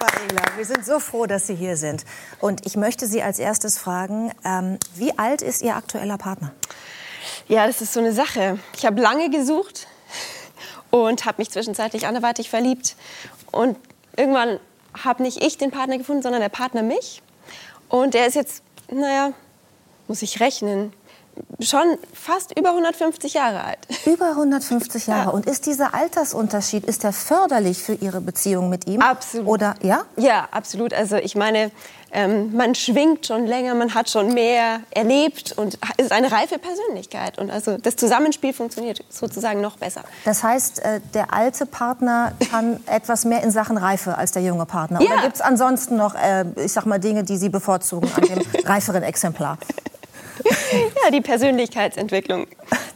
Raffaela, wir sind so froh, dass Sie hier sind. Und ich möchte Sie als erstes fragen, ähm, wie alt ist Ihr aktueller Partner? Ja, das ist so eine Sache. Ich habe lange gesucht und habe mich zwischenzeitlich anderweitig verliebt. Und irgendwann habe nicht ich den Partner gefunden, sondern der Partner mich. Und der ist jetzt, naja, muss ich rechnen, schon fast über 150 Jahre alt. Über 150 Jahre. Ja. Und ist dieser Altersunterschied, ist der förderlich für Ihre Beziehung mit ihm? Absolut. Oder, ja? Ja, absolut. Also ich meine, ähm, man schwingt schon länger, man hat schon mehr erlebt und ist eine reife Persönlichkeit. Und also das Zusammenspiel funktioniert sozusagen noch besser. Das heißt, äh, der alte Partner kann etwas mehr in Sachen Reife als der junge Partner. Ja. Oder gibt es ansonsten noch, äh, ich sag mal, Dinge, die Sie bevorzugen an dem reiferen Exemplar? Ja, die Persönlichkeitsentwicklung.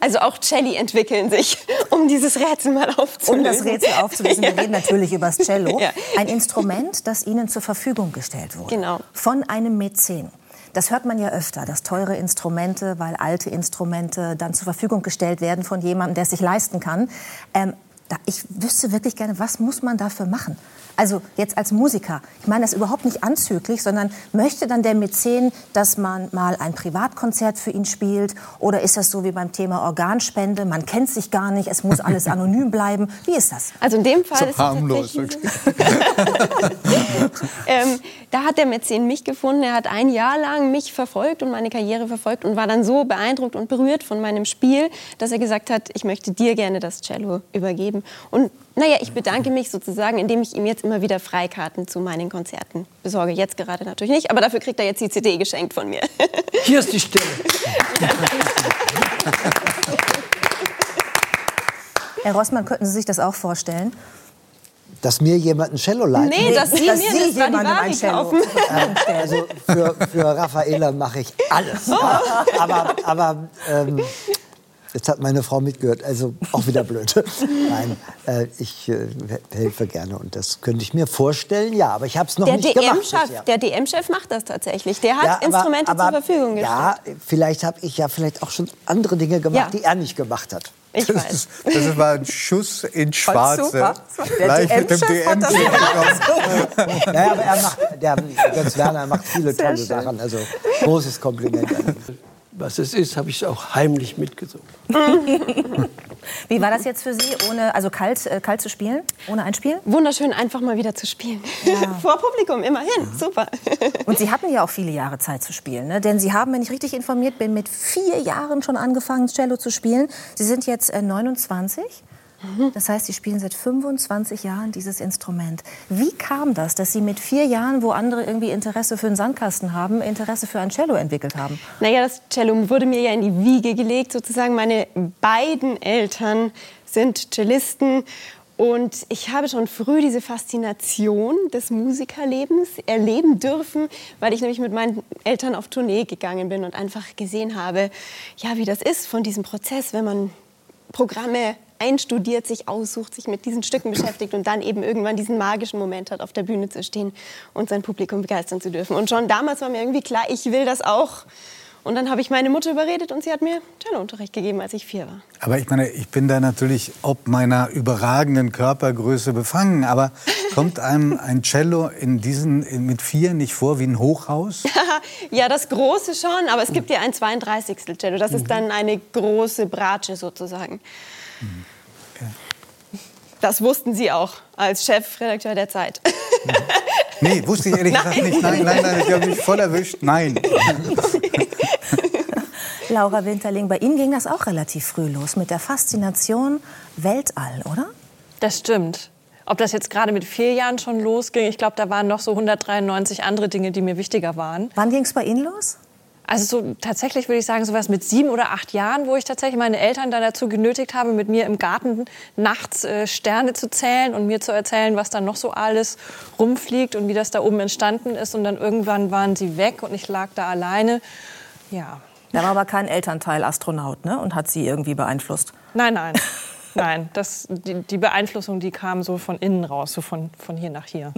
Also auch Celli entwickeln sich, um dieses Rätsel mal aufzulösen. Um das Rätsel aufzulösen. Wir reden natürlich über das Cello. Ja. Ein Instrument, das Ihnen zur Verfügung gestellt wurde. Genau. Von einem Mäzen. Das hört man ja öfter, dass teure Instrumente, weil alte Instrumente dann zur Verfügung gestellt werden von jemandem, der es sich leisten kann. Ähm, ich wüsste wirklich gerne, was muss man dafür machen? Also jetzt als Musiker, ich meine das überhaupt nicht anzüglich, sondern möchte dann der Mäzen, dass man mal ein Privatkonzert für ihn spielt? Oder ist das so wie beim Thema Organspende, man kennt sich gar nicht, es muss alles anonym bleiben? Wie ist das? Also in dem Fall so ist harmlos. es ähm, Da hat der Mäzen mich gefunden, er hat ein Jahr lang mich verfolgt und meine Karriere verfolgt und war dann so beeindruckt und berührt von meinem Spiel, dass er gesagt hat, ich möchte dir gerne das Cello übergeben. Und naja, ich bedanke mich sozusagen, indem ich ihm jetzt immer wieder Freikarten zu meinen Konzerten besorge. Jetzt gerade natürlich nicht, aber dafür kriegt er jetzt die CD geschenkt von mir. Hier ist die Stelle. Herr Rossmann, könnten Sie sich das auch vorstellen? Dass mir jemand ein Cello leiht? Nee, dass Sie dass mir Sie das jemandem ein Cello kaufen. Äh, also für, für Raffaela mache ich alles. Oh. Aber, aber ähm, Jetzt hat meine Frau mitgehört, also auch wieder blöd. Nein, äh, ich äh, helfe gerne und das könnte ich mir vorstellen, ja, aber ich habe es noch der nicht DM gemacht. Der DM-Chef macht das tatsächlich. Der hat ja, aber, Instrumente aber, zur Verfügung gestellt. Ja, vielleicht habe ich ja vielleicht auch schon andere Dinge gemacht, ja. die er nicht gemacht hat. Ich das, weiß. das war ein Schuss ins Schwarze. Gleich mit dem DM. naja, aber er macht, der Götz Werner macht viele Sehr tolle schön. Sachen. Also großes Kompliment was es ist, habe ich auch heimlich mitgesungen. Wie war das jetzt für Sie, ohne, also kalt, äh, kalt zu spielen, ohne Einspielen? Wunderschön, einfach mal wieder zu spielen. Ja. Vor Publikum, immerhin. Super. Und Sie hatten ja auch viele Jahre Zeit zu spielen. Ne? Denn Sie haben, wenn ich richtig informiert bin, mit vier Jahren schon angefangen, Cello zu spielen. Sie sind jetzt äh, 29. Das heißt, Sie spielen seit 25 Jahren dieses Instrument. Wie kam das, dass Sie mit vier Jahren, wo andere irgendwie Interesse für einen Sandkasten haben, Interesse für ein Cello entwickelt haben? Naja, das Cello wurde mir ja in die Wiege gelegt, sozusagen. Meine beiden Eltern sind Cellisten. Und ich habe schon früh diese Faszination des Musikerlebens erleben dürfen, weil ich nämlich mit meinen Eltern auf Tournee gegangen bin und einfach gesehen habe, ja, wie das ist von diesem Prozess, wenn man Programme einstudiert, sich aussucht, sich mit diesen Stücken beschäftigt und dann eben irgendwann diesen magischen Moment hat, auf der Bühne zu stehen und sein Publikum begeistern zu dürfen. Und schon damals war mir irgendwie klar, ich will das auch. Und dann habe ich meine Mutter überredet und sie hat mir Cellounterricht gegeben, als ich vier war. Aber ich meine, ich bin da natürlich ob meiner überragenden Körpergröße befangen. Aber kommt einem ein Cello in diesen, in, mit vier nicht vor wie ein Hochhaus? ja, das große schon, aber es gibt ja ein 32. Cello. Das ist dann eine große Bratsche sozusagen. Das wussten Sie auch als Chefredakteur der Zeit. nee, wusste ich ehrlich gesagt nicht. Nein, nein, nein, ich habe mich voll erwischt. Nein. Laura Winterling, bei Ihnen ging das auch relativ früh los mit der Faszination Weltall, oder? Das stimmt. Ob das jetzt gerade mit vier Jahren schon losging, ich glaube, da waren noch so 193 andere Dinge, die mir wichtiger waren. Wann ging es bei Ihnen los? Also so, tatsächlich würde ich sagen, sowas mit sieben oder acht Jahren, wo ich tatsächlich meine Eltern dann dazu genötigt habe, mit mir im Garten nachts äh, Sterne zu zählen und mir zu erzählen, was da noch so alles rumfliegt und wie das da oben entstanden ist. Und dann irgendwann waren sie weg und ich lag da alleine. Ja. Da war aber kein Elternteil Astronaut, ne? Und hat sie irgendwie beeinflusst. Nein, nein. nein, das, die, die, Beeinflussung, die kam so von innen raus, so von, von hier nach hier.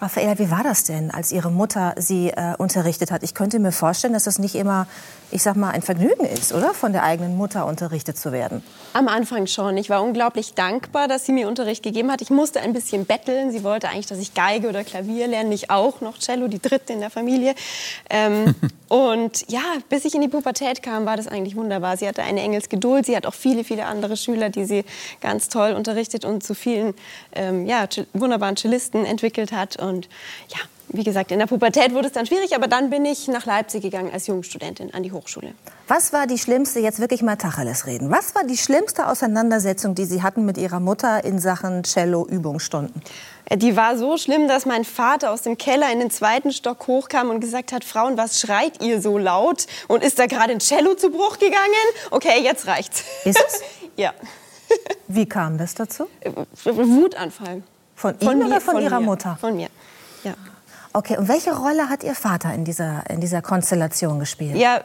Raffaella, wie war das denn, als Ihre Mutter Sie äh, unterrichtet hat? Ich könnte mir vorstellen, dass das nicht immer, ich sag mal, ein Vergnügen ist, oder? Von der eigenen Mutter unterrichtet zu werden. Am Anfang schon. Ich war unglaublich dankbar, dass sie mir Unterricht gegeben hat. Ich musste ein bisschen betteln. Sie wollte eigentlich, dass ich Geige oder Klavier lerne. Ich auch noch Cello, die dritte in der Familie. Ähm, und ja, bis ich in die Pubertät kam, war das eigentlich wunderbar. Sie hatte eine Engelsgeduld. Sie hat auch viele, viele andere Schüler, die sie ganz toll unterrichtet und zu vielen ähm, ja, wunderbaren Cellisten entwickelt hat. Und ja, wie gesagt, in der Pubertät wurde es dann schwierig, aber dann bin ich nach Leipzig gegangen als Jungstudentin an die Hochschule. Was war die schlimmste, jetzt wirklich mal Tacheles reden, was war die schlimmste Auseinandersetzung, die Sie hatten mit Ihrer Mutter in Sachen Cello-Übungsstunden? Äh, die war so schlimm, dass mein Vater aus dem Keller in den zweiten Stock hochkam und gesagt hat, Frauen, was schreit ihr so laut? Und ist da gerade ein Cello zu Bruch gegangen? Okay, jetzt reicht's. Ist es? ja. Wie kam das dazu? Äh, Wutanfall. Von Ihnen von oder von, von Ihrer mir. Mutter? Von mir, ja. Okay, und welche Rolle hat Ihr Vater in dieser, in dieser Konstellation gespielt? Ja,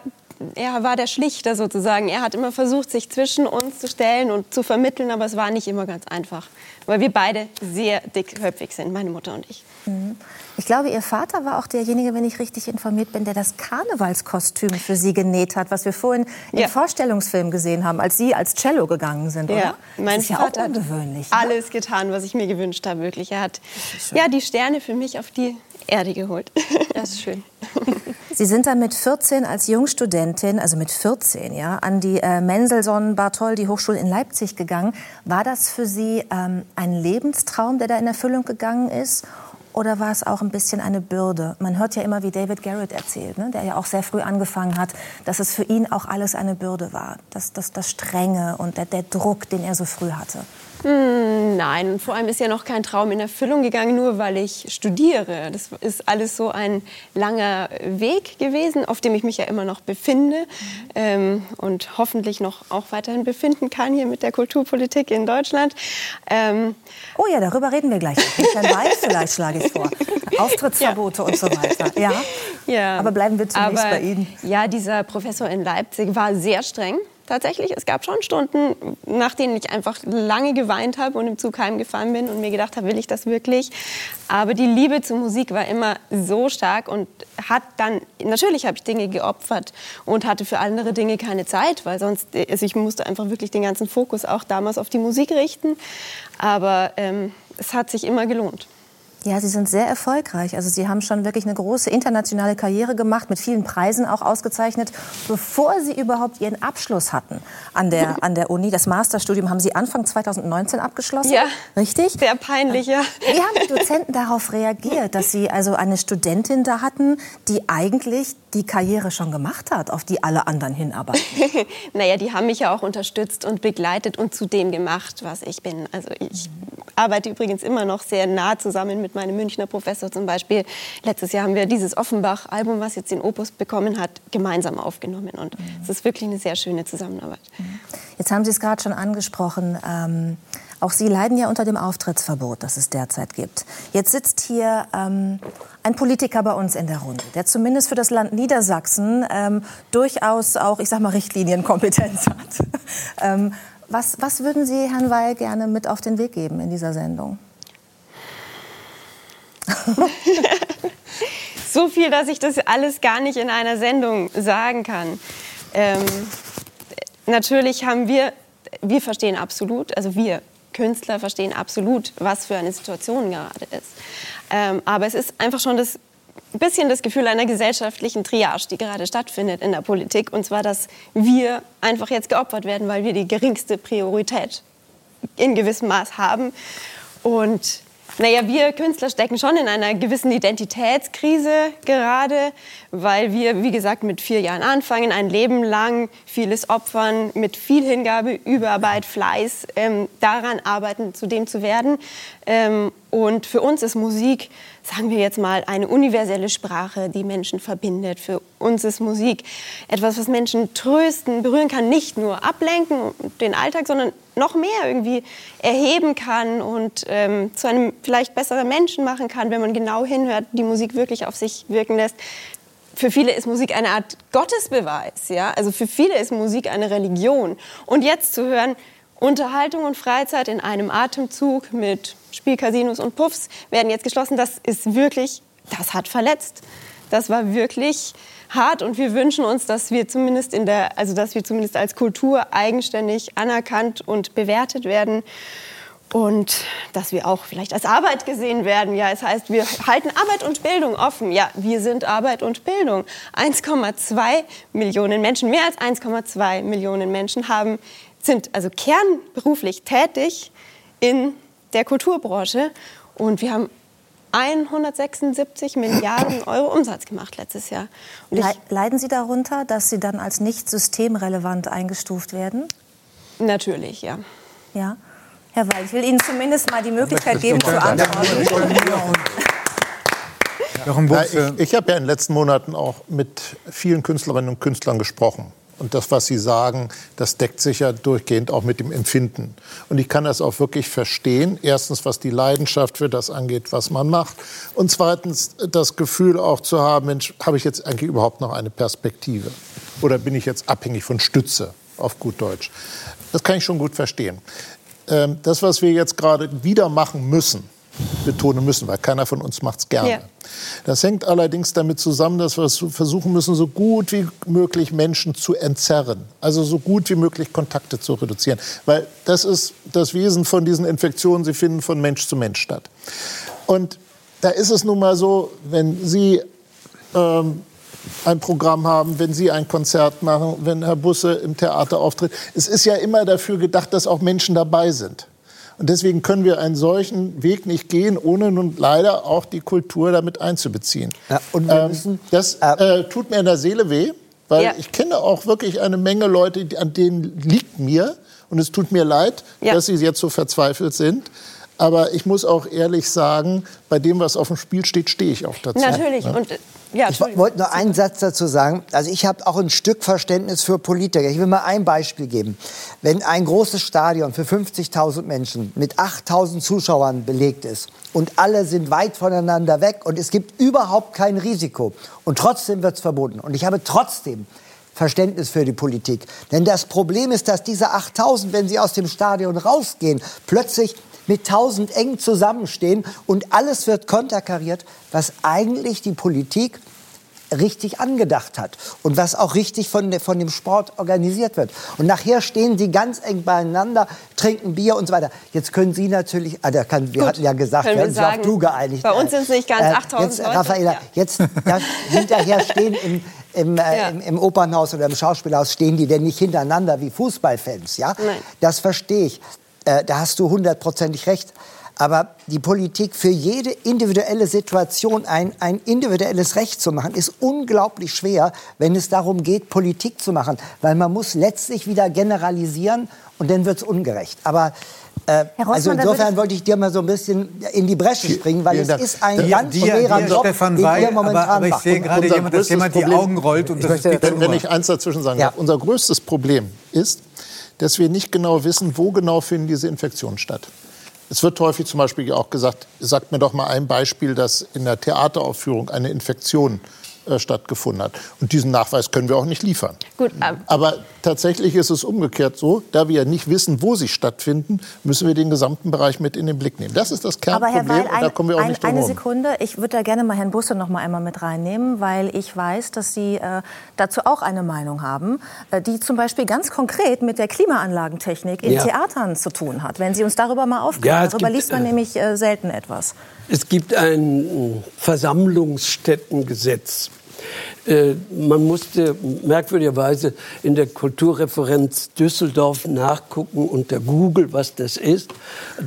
er war der Schlichter sozusagen. Er hat immer versucht, sich zwischen uns zu stellen und zu vermitteln, aber es war nicht immer ganz einfach, weil wir beide sehr dickköpfig sind, meine Mutter und ich. Mhm. Ich glaube, Ihr Vater war auch derjenige, wenn ich richtig informiert bin, der das Karnevalskostüm für Sie genäht hat, was wir vorhin im ja. Vorstellungsfilm gesehen haben, als Sie als Cello gegangen sind, oder? Ja, mein das ist Vater ja auch ungewöhnlich. Hat alles getan, was ich mir gewünscht habe, wirklich. Er hat ja die Sterne für mich auf die Erde geholt. Das ist schön. Sie sind dann mit 14 als Jungstudentin, also mit 14, ja, an die äh, Mendelssohn Bartholdy Hochschule in Leipzig gegangen. War das für Sie ähm, ein Lebenstraum, der da in Erfüllung gegangen ist? Oder war es auch ein bisschen eine Bürde? Man hört ja immer, wie David Garrett erzählt, ne? der ja auch sehr früh angefangen hat, dass es für ihn auch alles eine Bürde war. Das, das, das Strenge und der, der Druck, den er so früh hatte. Hm, nein, und vor allem ist ja noch kein Traum in Erfüllung gegangen, nur weil ich studiere. Das ist alles so ein langer Weg gewesen, auf dem ich mich ja immer noch befinde ähm, und hoffentlich noch auch weiterhin befinden kann hier mit der Kulturpolitik in Deutschland. Ähm, oh ja, darüber reden wir gleich. Christian Weiß vielleicht schlage ich vor. Auftrittsverbote und so weiter. Ja. ja. Aber bleiben wir zunächst Aber, bei Ihnen. Ja, dieser Professor in Leipzig war sehr streng tatsächlich. Es gab schon Stunden, nach denen ich einfach lange geweint habe und im Zug heimgefahren bin und mir gedacht habe, will ich das wirklich? Aber die Liebe zur Musik war immer so stark und hat dann, natürlich habe ich Dinge geopfert und hatte für andere Dinge keine Zeit, weil sonst, also ich musste einfach wirklich den ganzen Fokus auch damals auf die Musik richten. Aber ähm, es hat sich immer gelohnt. Ja, Sie sind sehr erfolgreich. Also Sie haben schon wirklich eine große internationale Karriere gemacht, mit vielen Preisen auch ausgezeichnet, bevor Sie überhaupt Ihren Abschluss hatten an der, an der Uni. Das Masterstudium haben Sie Anfang 2019 abgeschlossen. Ja. Richtig? Sehr peinlich, ja. Wie haben die Dozenten darauf reagiert, dass Sie also eine Studentin da hatten, die eigentlich die Karriere schon gemacht hat, auf die alle anderen hinarbeiten? naja, die haben mich ja auch unterstützt und begleitet und zu dem gemacht, was ich bin. Also ich arbeite übrigens immer noch sehr nah zusammen mit meinem Münchner Professor zum Beispiel. Letztes Jahr haben wir dieses Offenbach-Album, was jetzt den Opus bekommen hat, gemeinsam aufgenommen. Und mhm. es ist wirklich eine sehr schöne Zusammenarbeit. Mhm. Jetzt haben Sie es gerade schon angesprochen. Ähm auch Sie leiden ja unter dem Auftrittsverbot, das es derzeit gibt. Jetzt sitzt hier ähm, ein Politiker bei uns in der Runde, der zumindest für das Land Niedersachsen ähm, durchaus auch, ich sag mal, Richtlinienkompetenz hat. was, was würden Sie Herrn Weil gerne mit auf den Weg geben in dieser Sendung? so viel, dass ich das alles gar nicht in einer Sendung sagen kann. Ähm, natürlich haben wir, wir verstehen absolut, also wir Künstler verstehen absolut, was für eine Situation gerade ist. Ähm, aber es ist einfach schon das bisschen das Gefühl einer gesellschaftlichen Triage, die gerade stattfindet in der Politik. Und zwar, dass wir einfach jetzt geopfert werden, weil wir die geringste Priorität in gewissem Maß haben. Und naja, wir Künstler stecken schon in einer gewissen Identitätskrise gerade, weil wir, wie gesagt, mit vier Jahren anfangen, ein Leben lang vieles opfern, mit viel Hingabe, Überarbeit, Fleiß, ähm, daran arbeiten, zu dem zu werden. Ähm, und für uns ist Musik, sagen wir jetzt mal, eine universelle Sprache, die Menschen verbindet. Für uns ist Musik etwas, was Menschen trösten, berühren kann, nicht nur ablenken, den Alltag, sondern noch mehr irgendwie erheben kann und ähm, zu einem vielleicht besseren Menschen machen kann, wenn man genau hinhört, die Musik wirklich auf sich wirken lässt. Für viele ist Musik eine Art Gottesbeweis, ja. Also für viele ist Musik eine Religion. Und jetzt zu hören, Unterhaltung und Freizeit in einem Atemzug mit Spielcasinos und Puffs werden jetzt geschlossen. Das ist wirklich, das hat verletzt. Das war wirklich hart und wir wünschen uns, dass wir zumindest in der, also dass wir zumindest als Kultur eigenständig anerkannt und bewertet werden und dass wir auch vielleicht als Arbeit gesehen werden. Ja, es heißt, wir halten Arbeit und Bildung offen. Ja, wir sind Arbeit und Bildung. 1,2 Millionen Menschen, mehr als 1,2 Millionen Menschen haben, sind also kernberuflich tätig in der Kulturbranche und wir haben 176 Milliarden Euro Umsatz gemacht letztes Jahr. Leiden Sie darunter, dass Sie dann als nicht systemrelevant eingestuft werden? Natürlich, ja. Ja. Herr Weil, ich will Ihnen zumindest mal die Möglichkeit geben, zu antworten. ich, ich habe ja in den letzten Monaten auch mit vielen Künstlerinnen und Künstlern gesprochen. Und das, was Sie sagen, das deckt sich ja durchgehend auch mit dem Empfinden. Und ich kann das auch wirklich verstehen. Erstens, was die Leidenschaft für das angeht, was man macht. Und zweitens, das Gefühl auch zu haben, Mensch, habe ich jetzt eigentlich überhaupt noch eine Perspektive? Oder bin ich jetzt abhängig von Stütze, auf gut Deutsch? Das kann ich schon gut verstehen. Ähm, das, was wir jetzt gerade wieder machen müssen, betonen müssen, weil keiner von uns macht es gerne. Ja. Das hängt allerdings damit zusammen, dass wir versuchen müssen, so gut wie möglich Menschen zu entzerren. Also so gut wie möglich Kontakte zu reduzieren. Weil das ist das Wesen von diesen Infektionen, sie finden von Mensch zu Mensch statt. Und da ist es nun mal so, wenn Sie ähm, ein Programm haben, wenn Sie ein Konzert machen, wenn Herr Busse im Theater auftritt. Es ist ja immer dafür gedacht, dass auch Menschen dabei sind. Und deswegen können wir einen solchen Weg nicht gehen, ohne nun leider auch die Kultur damit einzubeziehen. Ja, und wir ähm, müssen, das äh, tut mir in der Seele weh, weil ja. ich kenne auch wirklich eine Menge Leute, an denen liegt mir. Und es tut mir leid, ja. dass sie jetzt so verzweifelt sind. Aber ich muss auch ehrlich sagen, bei dem, was auf dem Spiel steht, stehe ich auch dazu. Natürlich. Ja. Und, ja, ich wollte nur einen Satz dazu sagen. Also ich habe auch ein Stück Verständnis für Politiker. Ich will mal ein Beispiel geben. Wenn ein großes Stadion für 50.000 Menschen mit 8.000 Zuschauern belegt ist und alle sind weit voneinander weg und es gibt überhaupt kein Risiko und trotzdem wird es verboten. Und ich habe trotzdem Verständnis für die Politik. Denn das Problem ist, dass diese 8000, wenn sie aus dem Stadion rausgehen, plötzlich mit tausend eng zusammenstehen und alles wird konterkariert, was eigentlich die Politik richtig angedacht hat und was auch richtig von, von dem Sport organisiert wird. Und nachher stehen sie ganz eng beieinander, trinken Bier und so weiter. Jetzt können Sie natürlich, ah, kann, wir Gut, hatten ja gesagt, wir haben uns auf du geeinigt. Bei uns sind es nicht ganz 8000 äh, jetzt, Leute. Raffaella, ja. jetzt da, hinterher stehen im, im, äh, ja. im, im, Opernhaus oder im Schauspielhaus, stehen die denn nicht hintereinander wie Fußballfans? Ja? Nein. Das verstehe ich. Äh, da hast du hundertprozentig recht. Aber die Politik für jede individuelle Situation ein, ein individuelles Recht zu machen, ist unglaublich schwer, wenn es darum geht, Politik zu machen. Weil man muss letztlich wieder generalisieren und dann wird es ungerecht. Aber äh, also insofern wollte ich dir mal so ein bisschen in die Bresche springen, weil es ist ein die, ganz schwerer Job, Stefan Weil, den momentan aber, aber ich sehe gerade jemand, dass jemand die Augen rollt. Und das möchte, wenn, wenn ich eins dazwischen sagen darf. Unser größtes Problem ist, dass wir nicht genau wissen, wo genau finden diese Infektionen statt. Es wird häufig zum Beispiel auch gesagt, sagt mir doch mal ein Beispiel, dass in der Theateraufführung eine Infektion äh, stattgefunden hat. Und diesen Nachweis können wir auch nicht liefern. Gut, ähm. Aber tatsächlich ist es umgekehrt so, da wir ja nicht wissen, wo sie stattfinden, müssen wir den gesamten Bereich mit in den Blick nehmen. Das ist das Kernproblem Aber Herr Weil, ein, da kommen wir auch ein, nicht drum Eine Sekunde, ich würde da gerne mal Herrn Busse noch mal einmal mit reinnehmen, weil ich weiß, dass Sie äh, dazu auch eine Meinung haben, äh, die zum Beispiel ganz konkret mit der Klimaanlagentechnik in ja. Theatern zu tun hat. Wenn Sie uns darüber mal aufklären, ja, darüber gibt, liest man äh, nämlich äh, selten etwas. Es gibt ein Versammlungsstättengesetz. Äh, man musste merkwürdigerweise in der Kulturreferenz Düsseldorf nachgucken unter Google, was das ist.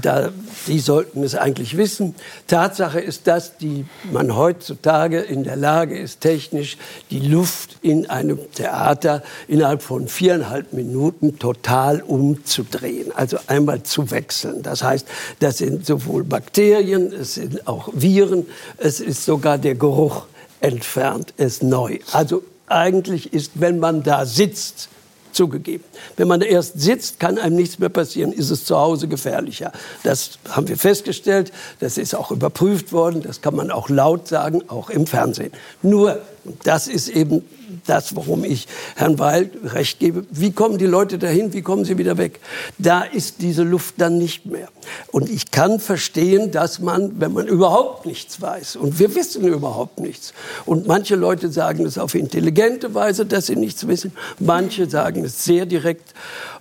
Da, die sollten es eigentlich wissen. Tatsache ist, dass die, man heutzutage in der Lage ist, technisch die Luft in einem Theater innerhalb von viereinhalb Minuten total umzudrehen, also einmal zu wechseln. Das heißt, das sind sowohl Bakterien, es sind auch Viren, es ist sogar der Geruch entfernt es neu. Also eigentlich ist, wenn man da sitzt, zugegeben. Wenn man erst sitzt, kann einem nichts mehr passieren, ist es zu Hause gefährlicher. Das haben wir festgestellt, das ist auch überprüft worden, das kann man auch laut sagen, auch im Fernsehen. Nur das ist eben das, warum ich Herrn Weil recht gebe. Wie kommen die Leute dahin? Wie kommen sie wieder weg? Da ist diese Luft dann nicht mehr. Und ich kann verstehen, dass man, wenn man überhaupt nichts weiß, und wir wissen überhaupt nichts, und manche Leute sagen es auf intelligente Weise, dass sie nichts wissen, manche sagen es sehr direkt.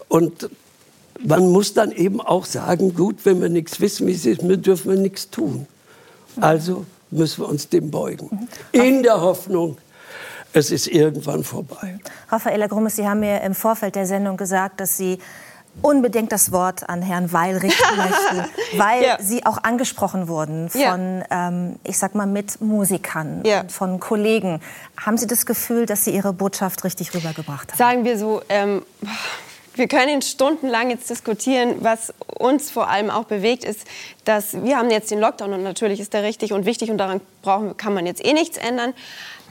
Und man muss dann eben auch sagen, gut, wenn wir nichts wissen, wie es ist, dürfen wir nichts tun. Also müssen wir uns dem beugen. In der Hoffnung, es ist irgendwann vorbei. Raffaella Grummes, Sie haben mir im Vorfeld der Sendung gesagt, dass Sie unbedingt das Wort an Herrn Weil richten möchten, weil ja. Sie auch angesprochen wurden von, ja. ähm, ich sag mal, Mitmusikern, ja. von Kollegen. Haben Sie das Gefühl, dass Sie Ihre Botschaft richtig rübergebracht haben? Sagen wir so, ähm, wir können stundenlang jetzt diskutieren. Was uns vor allem auch bewegt, ist, dass wir haben jetzt den Lockdown und natürlich ist der richtig und wichtig und daran brauchen, kann man jetzt eh nichts ändern.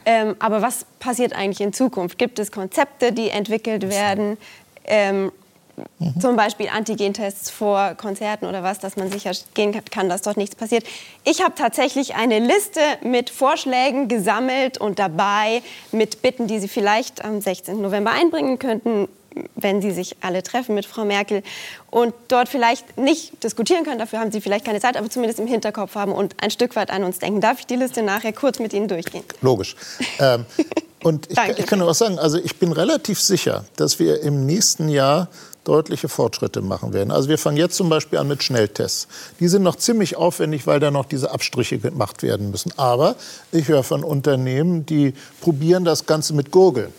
Ähm, aber was passiert eigentlich in Zukunft? Gibt es Konzepte, die entwickelt werden? Ähm, mhm. Zum Beispiel Antigentests vor Konzerten oder was, dass man sicher gehen kann, dass dort nichts passiert. Ich habe tatsächlich eine Liste mit Vorschlägen gesammelt und dabei mit Bitten, die Sie vielleicht am 16. November einbringen könnten, wenn Sie sich alle treffen mit Frau Merkel und dort vielleicht nicht diskutieren können, dafür haben Sie vielleicht keine Zeit, aber zumindest im Hinterkopf haben und ein Stück weit an uns denken. Darf ich die Liste nachher kurz mit Ihnen durchgehen? Logisch. ähm, und ich, ich, kann nur was sagen, also ich bin relativ sicher, dass wir im nächsten Jahr deutliche Fortschritte machen werden. Also wir fangen jetzt zum Beispiel an mit Schnelltests. Die sind noch ziemlich aufwendig, weil da noch diese Abstriche gemacht werden müssen. Aber ich höre von Unternehmen, die probieren das Ganze mit Gurgeln.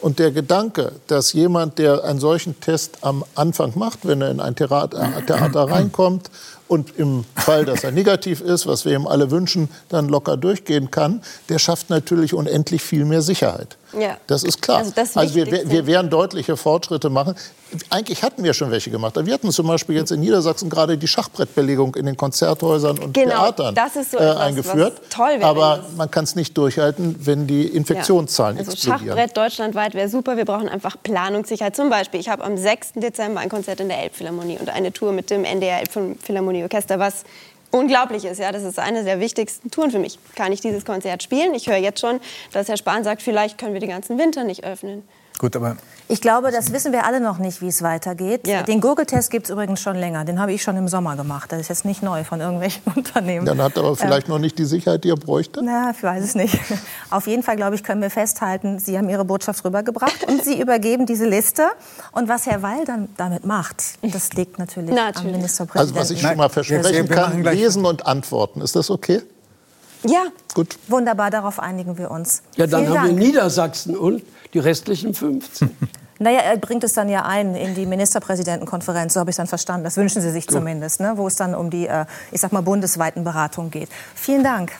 Und der Gedanke, dass jemand, der einen solchen Test am Anfang macht, wenn er in ein Theater, Theater reinkommt und im Fall, dass er negativ ist, was wir ihm alle wünschen, dann locker durchgehen kann, der schafft natürlich unendlich viel mehr Sicherheit. Ja. Das ist klar. Also, das also wir, wir werden deutliche Fortschritte machen. Eigentlich hatten wir schon welche gemacht. Wir hatten zum Beispiel jetzt in Niedersachsen gerade die Schachbrettbelegung in den Konzerthäusern und genau, Theatern das ist so äh, eingeführt. toll wäre, Aber man kann es nicht durchhalten, wenn die Infektionszahlen ja. also explodieren. Schachbrett deutschlandweit wäre super. Wir brauchen einfach Planungssicherheit. Zum Beispiel, ich habe am 6. Dezember ein Konzert in der Elbphilharmonie und eine Tour mit dem NDR Elbphilharmonieorchester, was unglaublich ist. Ja, das ist eine der wichtigsten Touren für mich. Kann ich dieses Konzert spielen? Ich höre jetzt schon, dass Herr Spahn sagt, vielleicht können wir den ganzen Winter nicht öffnen. Gut, aber ich glaube, das wissen wir alle noch nicht, wie es weitergeht. Ja. Den Gurgeltest gibt es übrigens schon länger. Den habe ich schon im Sommer gemacht. Das ist jetzt nicht neu von irgendwelchen Unternehmen. Dann hat aber vielleicht ähm, noch nicht die Sicherheit, die er bräuchte? Na, ich weiß es nicht. Auf jeden Fall, glaube ich, können wir festhalten, Sie haben Ihre Botschaft rübergebracht und Sie übergeben diese Liste. Und was Herr Weil dann damit macht, das liegt natürlich, natürlich. am Ministerpräsidenten. Also was ich schon mal versprechen kann, lesen und antworten. Ist das okay? Ja, gut. Wunderbar, darauf einigen wir uns. Ja, dann Vielen haben Dank. wir Niedersachsen und die restlichen 15. Naja, er bringt es dann ja ein in die Ministerpräsidentenkonferenz, so habe ich es dann verstanden. Das wünschen Sie sich zumindest, ne? wo es dann um die, äh, ich sag mal, bundesweiten Beratungen geht. Vielen Dank.